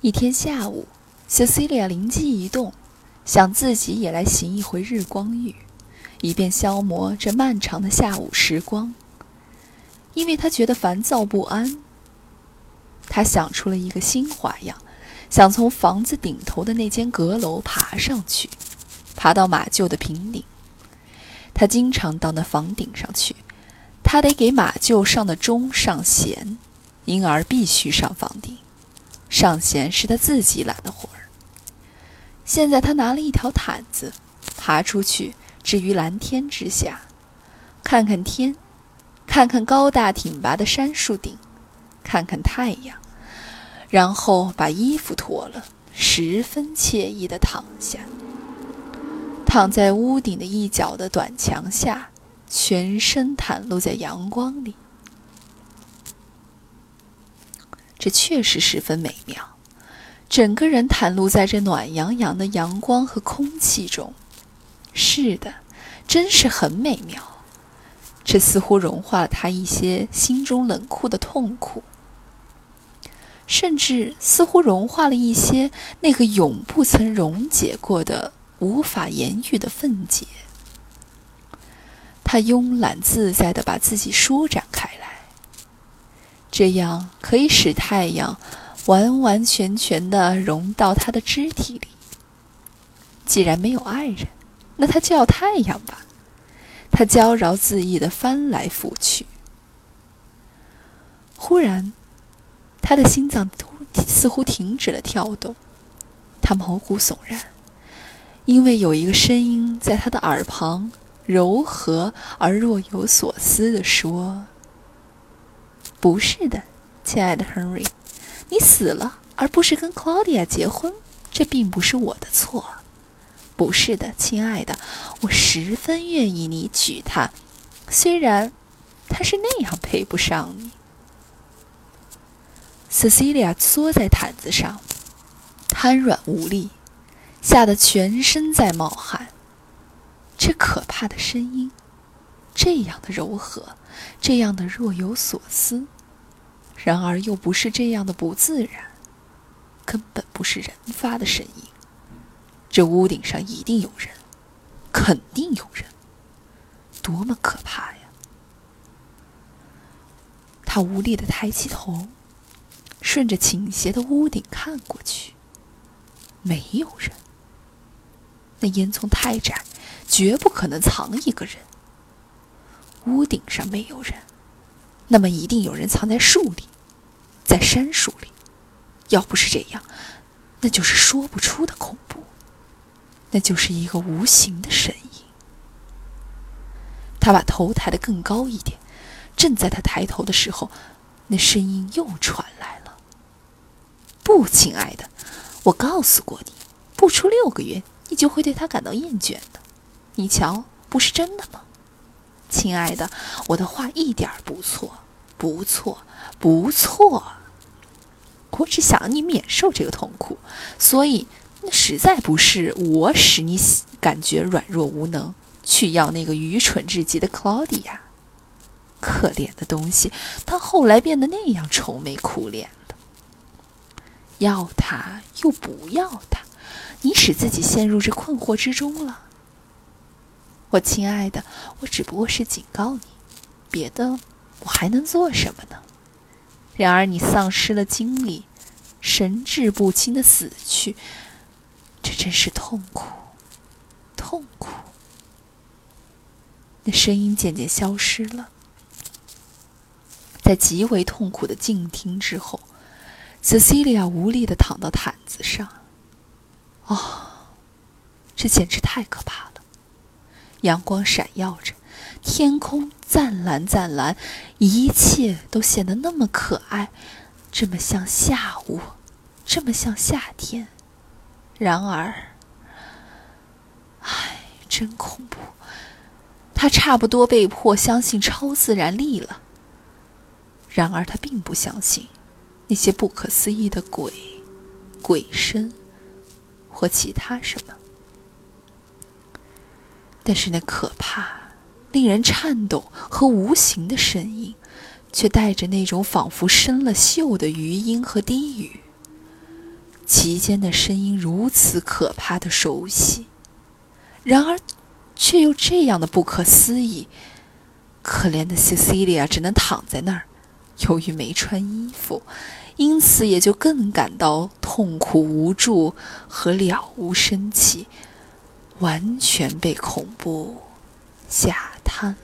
一天下午，Cecilia 灵机一动，想自己也来行一回日光浴，以便消磨这漫长的下午时光。因为她觉得烦躁不安，她想出了一个新花样，想从房子顶头的那间阁楼爬上去，爬到马厩的平顶。她经常到那房顶上去，她得给马厩上的钟上弦，因而必须上房顶。上弦是他自己揽的活儿。现在他拿了一条毯子，爬出去，置于蓝天之下，看看天，看看高大挺拔的杉树顶，看看太阳，然后把衣服脱了，十分惬意地躺下，躺在屋顶的一角的短墙下，全身袒露在阳光里。这确实十分美妙，整个人袒露在这暖洋洋的阳光和空气中。是的，真是很美妙。这似乎融化了他一些心中冷酷的痛苦，甚至似乎融化了一些那个永不曾溶解过的、无法言喻的愤结。他慵懒自在地把自己舒展开。这样可以使太阳完完全全的融到他的肢体里。既然没有爱人，那他就要太阳吧。他娇饶自意的翻来覆去。忽然，他的心脏突似乎停止了跳动，他毛骨悚然，因为有一个声音在他的耳旁柔和而若有所思的说。不是的，亲爱的 Henry，你死了，而不是跟 Claudia 结婚，这并不是我的错。不是的，亲爱的，我十分愿意你娶她，虽然她是那样配不上你。Cecilia 缩在毯子上，瘫软无力，吓得全身在冒汗。这可怕的声音，这样的柔和。这样的若有所思，然而又不是这样的不自然，根本不是人发的声音。这屋顶上一定有人，肯定有人，多么可怕呀！他无力的抬起头，顺着倾斜的屋顶看过去，没有人。那烟囱太窄，绝不可能藏一个人。屋顶上没有人，那么一定有人藏在树里，在杉树里。要不是这样，那就是说不出的恐怖，那就是一个无形的声音。他把头抬得更高一点，正在他抬头的时候，那声音又传来了：“不，亲爱的，我告诉过你，不出六个月，你就会对他感到厌倦的。你瞧，不是真的吗？”亲爱的，我的话一点不错，不错，不错。我只想你免受这个痛苦，所以那实在不是我使你感觉软弱无能，去要那个愚蠢至极的 Claudia。可怜的东西，他后来变得那样愁眉苦脸的。要他又不要他，你使自己陷入这困惑之中了。我亲爱的，我只不过是警告你，别的我还能做什么呢？然而你丧失了精力，神志不清的死去，这真是痛苦，痛苦。那声音渐渐消失了，在极为痛苦的静听之后，Cecilia 无力的躺到毯子上。哦，这简直太可怕了。阳光闪耀着，天空湛蓝湛蓝，一切都显得那么可爱，这么像下午，这么像夏天。然而，唉，真恐怖！他差不多被迫相信超自然力了。然而，他并不相信那些不可思议的鬼、鬼神或其他什么。但是那可怕、令人颤抖和无形的声音，却带着那种仿佛生了锈的余音和低语。其间的声音如此可怕的熟悉，然而却又这样的不可思议。可怜的 Cecilia 只能躺在那儿，由于没穿衣服，因此也就更感到痛苦无助和了无生气，完全被恐怖吓瘫。